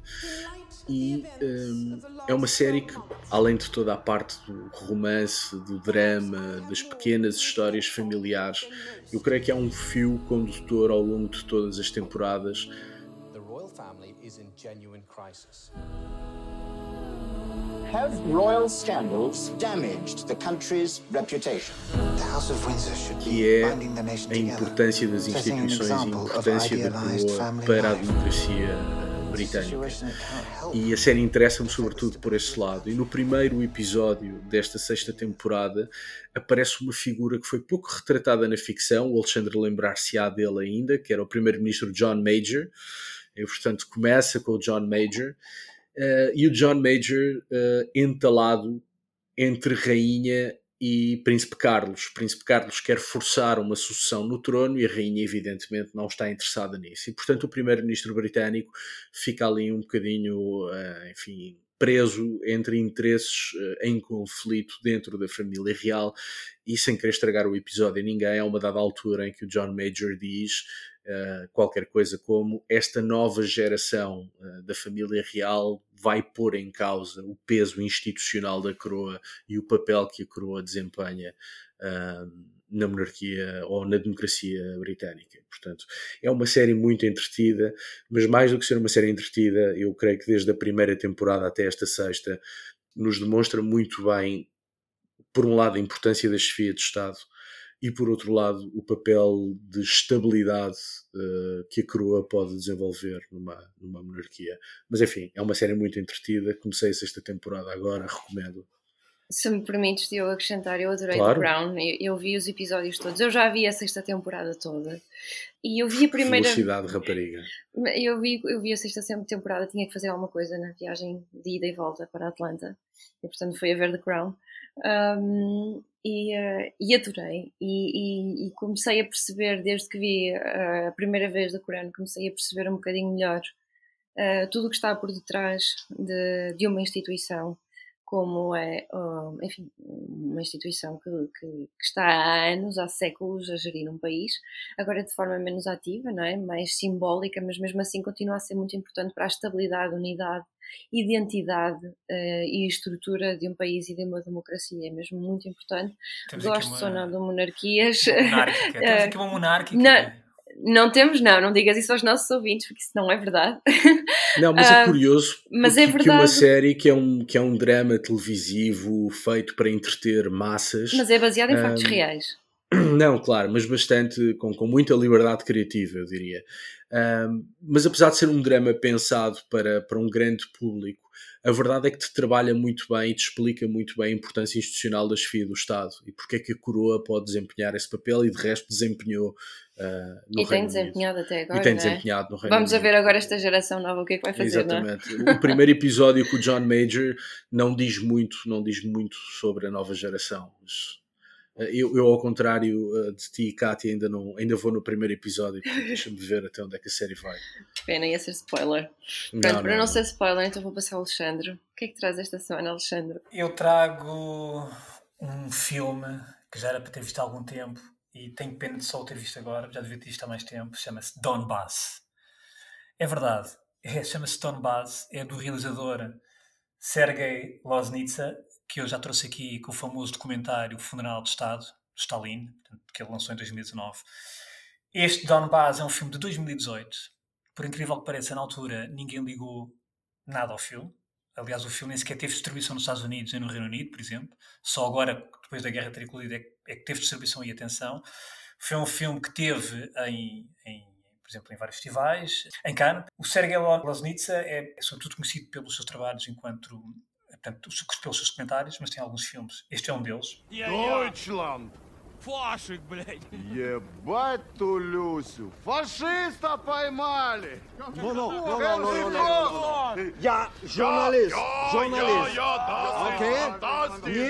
E um, é uma série que, além de toda a parte do romance, do drama, das pequenas histórias familiares, eu creio que é um fio condutor ao longo de todas as temporadas crisis. Have royal scandals damaged the country's reputation? The House of Windsor should que é a importância das instituições e a importância da coroa para a democracia britânica. E a série interessa-me sobretudo por esse lado. E no primeiro episódio desta sexta temporada aparece uma figura que foi pouco retratada na ficção, o Alexandre lembrar-se-á dele ainda, que era o primeiro-ministro John Major, e, portanto, começa com o John Major uh, e o John Major uh, entalado entre rainha e Príncipe Carlos. Príncipe Carlos quer forçar uma sucessão no trono e a rainha, evidentemente, não está interessada nisso. E, portanto, o primeiro-ministro britânico fica ali um bocadinho, uh, enfim, preso entre interesses em conflito dentro da família real e sem querer estragar o episódio a ninguém, há uma dada altura em que o John Major diz qualquer coisa como esta nova geração uh, da família real vai pôr em causa o peso institucional da coroa e o papel que a coroa desempenha uh, na monarquia ou na democracia britânica. Portanto, é uma série muito entretida, mas mais do que ser uma série entretida, eu creio que desde a primeira temporada até esta sexta nos demonstra muito bem, por um lado, a importância da chefia de Estado e por outro lado o papel de estabilidade uh, que a coroa pode desenvolver numa, numa monarquia. Mas enfim, é uma série muito entretida. Comecei a sexta temporada agora, recomendo. Se me permites, eu acrescentar, eu adorei claro. The Crown, eu, eu, vi os episódios todos, eu já vi a sexta temporada toda e eu vi a primeira. Velocidade rapariga. Eu vi, eu vi a sexta temporada, tinha que fazer alguma coisa na viagem de ida e volta para Atlanta e portanto foi a ver The Crown. Um, e, uh, e adorei. E, e, e, comecei a perceber, desde que vi uh, a primeira vez da Corano, comecei a perceber um bocadinho melhor uh, tudo o que está por detrás de, de uma instituição como é, enfim, uma instituição que, que, que, está há anos, há séculos a gerir um país, agora de forma menos ativa, não é? mais simbólica, mas mesmo assim continua a ser muito importante para a estabilidade, unidade, identidade uh, e estrutura de um país e de uma democracia. É mesmo muito importante. Temos Gosto ou não de monarquias. Monárquica. Temos aqui uma monárquica. Na Não temos, não, não digas isso aos nossos ouvintes, porque isso não é verdade. Não, mas é curioso mas é que uma série que é, um, que é um drama televisivo feito para entreter massas. Mas é baseado em um, factos reais. Não, claro, mas bastante, com, com muita liberdade criativa, eu diria. Um, mas apesar de ser um drama pensado para, para um grande público, a verdade é que te trabalha muito bem e te explica muito bem a importância institucional da chefia do Estado e porque é que a coroa pode desempenhar esse papel e de resto desempenhou uh, no E tem desempenhado Unido. até agora. E tem é? desempenhado no Reino Vamos a ver agora esta geração nova o que é que vai fazer. Exatamente. Não é? O primeiro episódio com o John Major não diz muito, não diz muito sobre a nova geração. Mas eu, eu, ao contrário de ti e Kátia, ainda, não, ainda vou no primeiro episódio, deixa-me ver até onde é que a série vai. Pena, ia ser spoiler. Pronto, não, para não, não. ser spoiler, então vou passar ao Alexandre. O que é que traz esta semana, Alexandre? Eu trago um filme que já era para ter visto há algum tempo e tenho pena de só o ter visto agora, já devia ter visto há mais tempo, chama-se Donbass. É verdade, é, chama-se Donbass, é do realizador Sergei Loznitsa, que eu já trouxe aqui com o famoso documentário Funeral de Estado, de Stalin, que ele lançou em 2019. Este Donbass é um filme de 2018. Por incrível que pareça, na altura ninguém ligou nada ao filme. Aliás, o filme nem sequer teve distribuição nos Estados Unidos nem no Reino Unido, por exemplo. Só agora, depois da guerra ter eclodido, é que teve distribuição e atenção. Foi um filme que teve em, em por exemplo, em vários festivais. Em Cannes, o Sergei Loznitsa é, é sobretudo conhecido pelos seus trabalhos enquanto portanto, pelos seus comentários, mas tem alguns filmes. Este é um deles. Deutschland! Фашик, блядь! Ебать ту Люсю! Фашиста поймали! Ну, ну, ну, ну, ну, ну, ну. Я журналист, журналист. Окей? Не,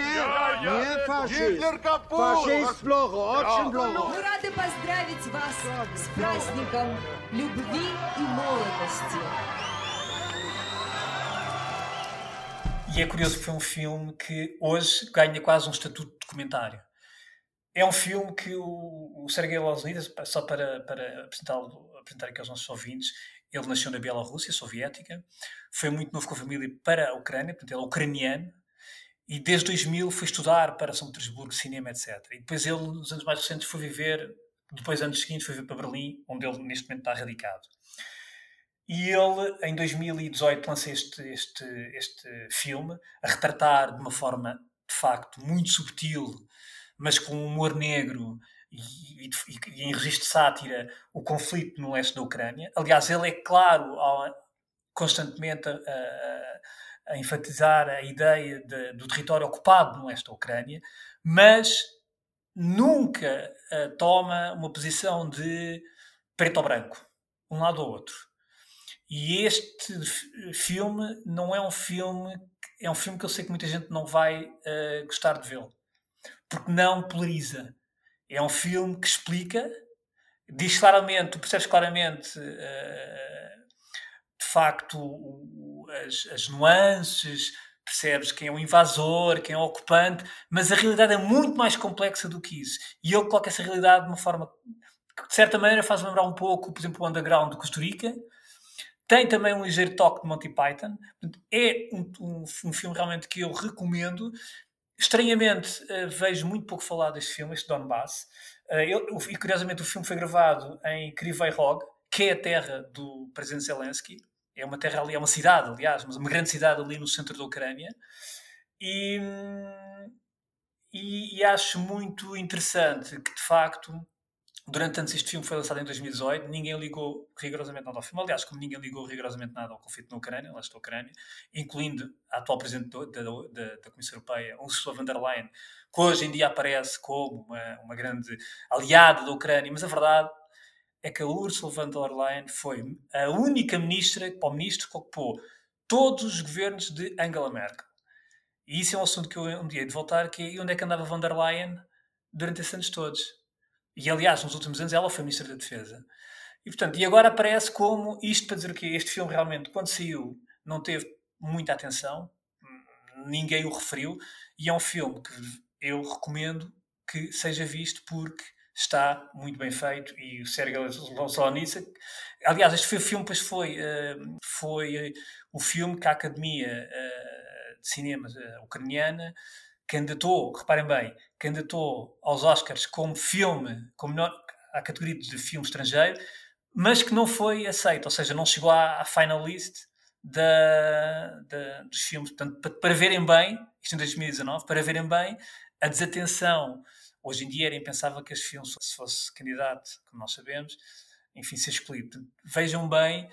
не фашист. Гитлер капут! Фашист плохо, очень плохо. Мы рады поздравить вас с праздником любви и молодости. E é curioso que foi um filme que hoje ganha quase um estatuto de documentário. É um filme que o, o Sergei Loznitsa, só para, para apresentar aqui aos nossos ouvintes, ele nasceu na Bielorrússia soviética, foi muito novo com a família para a Ucrânia, portanto ele é ucraniano, e desde 2000 foi estudar para São Petersburgo, cinema, etc. E depois ele, nos anos mais recentes, foi viver, depois anos seguintes, foi viver para Berlim, onde ele neste momento está radicado. E ele, em 2018, lança este, este, este filme a retratar de uma forma, de facto, muito subtil, mas com humor negro e, e, e, em registro de sátira, o conflito no leste da Ucrânia. Aliás, ele é claro ao, constantemente a, a, a, enfatizar a ideia de, do território ocupado no leste da Ucrânia, mas nunca uh, toma uma posição de preto ou branco, um lado ou outro. E este filme não é um filme, é um filme que eu sei que muita gente não vai uh, gostar de vê-lo porque não polariza. É um filme que explica, diz claramente, tu percebes claramente, uh, de facto, as, as, nuances, percebes quem é o invasor, quem é o ocupante, mas a realidade é muito mais complexa do que isso. E ele coloca essa realidade de uma forma que, de certa maneira, faz lembrar um pouco, por exemplo, o Underground de Costa Rica. Tem também um ligeiro toque de Monty Python. É um, um, um filme realmente que eu recomendo. Estranhamente, uh, vejo muito pouco falar deste filme, este Donbass. Uh, ele, e curiosamente, o filme foi gravado em Kryvyi Rog, que é a terra do presidente Zelensky. É uma terra ali, é uma cidade, aliás, mas uma grande cidade ali no centro da Ucrânia. E, e, e acho muito interessante que, de facto, durante antes este filme foi lançado em 2018, ninguém ligou rigorosamente nada ao filme. Aliás, como ninguém ligou rigorosamente nada ao conflito na Ucrânia, leste da Ucrânia, incluindo a atual Presidente da, da, da, Comissão Europeia, Ursula von der Leyen, que hoje em dia aparece como uma, uma grande aliada da Ucrânia, mas a verdade é que a Ursula von der Leyen foi a única ministra ou ministro que ocupou todos os governos de Angela Merkel. E isso é um assunto que eu um dia hei de voltar, que é onde é que andava von der Leyen durante esses anos todos. E, aliás, nos últimos anos ela foi Ministra da Defesa. E, portanto, e agora aparece como isto para dizer o quê? Este filme realmente, quando saiu, não teve muita atenção, ninguém o referiu, e é um filme que eu recomendo que seja visto porque está muito bem feito e o Sergei Solonitsa aliás este foi o filme pois foi uh, foi o filme que a Academia uh, de Cinema uh, ucraniana candidatou, reparem bem, candidatou aos Oscars como filme, como melhor, à categoria de filme estrangeiro, mas que não foi aceito, ou seja, não chegou à, à final list da, da, dos filmes. Portanto, para, para, verem bem, isto em 2019, para verem bem a desatenção. Hoje em dia era impensável que este filme, se fosse candidato, como nós sabemos, enfim, ser escolhido. Vejam bem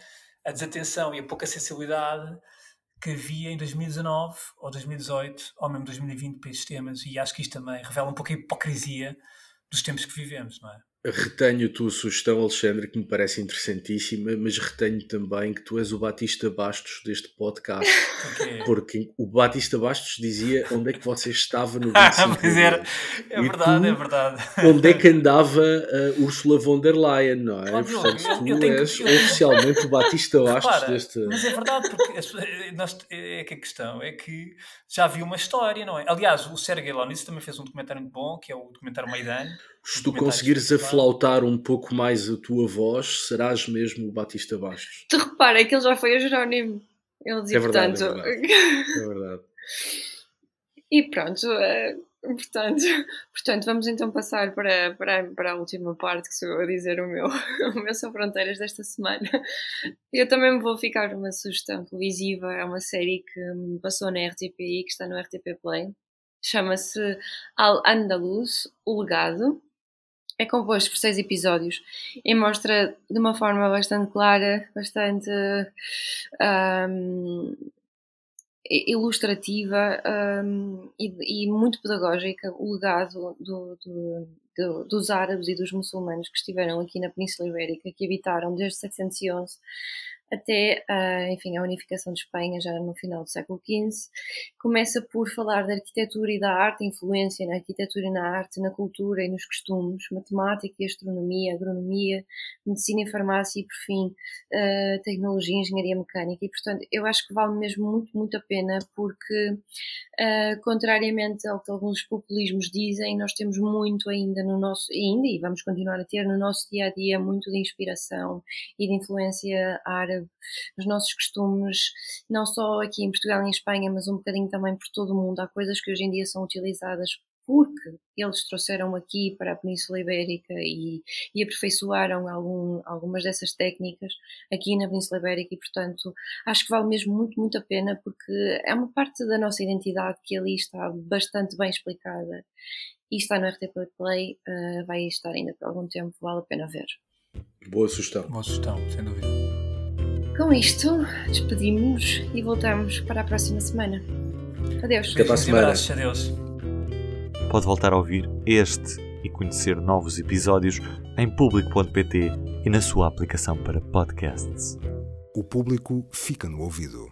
a desatenção e a pouca sensibilidade que havia em 2019 ou 2018 ou mesmo 2020 para estes temas e acho que isto também revela um pouco a hipocrisia dos tempos que vivemos, não é? Retenho a tua sugestão, Alexandre, que me parece interessantíssima, mas retenho também que tu és o Batista Bastos deste podcast. Okay. Porque o Batista Bastos dizia onde é que você estava no 25 Pois era, é verdade, tu, é verdade. Onde é que andava a Ursula von der Leyen, não é? Óbvio, Portanto, tu eu és eu oficialmente o Batista Bastos Repara, deste. Mas é verdade, porque nós, é que a questão é que já havia uma história, não é? Aliás, o Sergei Lonitz também fez um documentário muito bom, que é o documentário Maidan se tu conseguires aflautar um pouco mais a tua voz, serás mesmo o Batista Bastos. Tu repara que ele já foi a Jerónimo. Ele dizia, é verdade, portanto. É verdade. É verdade. e pronto, uh, portanto, portanto, vamos então passar para, para, para a última parte, que sou eu a dizer o meu, o meu São Fronteiras desta semana. Eu também me vou ficar uma sugestão televisiva, é uma série que me passou na RTPI, que está no RTP Play. Chama-se Al Andaluz, O Legado é composto por seis episódios. E mostra de uma forma bastante clara, bastante um, ilustrativa um, e, e, muito pedagógica o legado do, do, do, dos árabes e dos muçulmanos que estiveram aqui na Península Ibérica, que habitaram desde 711 até uh, enfim, a unificação de Espanha já no final do século XV. Começa por falar da arquitetura e da arte, influência na arquitetura e na arte, na cultura e nos costumes, matemática e astronomia, agronomia, medicina e farmácia e, por fim, uh, tecnologia e engenharia mecânica. E, portanto, eu acho que vale mesmo muito, muito a pena porque, uh, contrariamente ao que alguns populismos dizem, nós temos muito ainda no nosso, ainda e vamos continuar a ter no nosso dia a dia, muito de inspiração e de influência árabe nos nossos costumes, não só aqui em Portugal e em Espanha, mas um bocadinho também por todo o mundo. Há coisas que hoje em dia são utilizadas porque eles trouxeram aqui para a Península Ibérica e, e aperfeiçoaram algum, algumas dessas técnicas aqui na Península Ibérica e, portanto, acho que vale mesmo muito, muito a pena porque é uma parte da nossa identidade que ali está bastante bem explicada e está no RTP Play, uh, vai estar ainda por algum tempo, vale a pena ver. Boa sugestão. Boa sugestão, sem dúvida. Com isto, despedimos e voltamos para a próxima semana. Adeus. Até para a semana. Adeus. Pode voltar a ouvir este e conhecer novos episódios em público.pt e na sua aplicação para podcasts. O público fica no ouvido.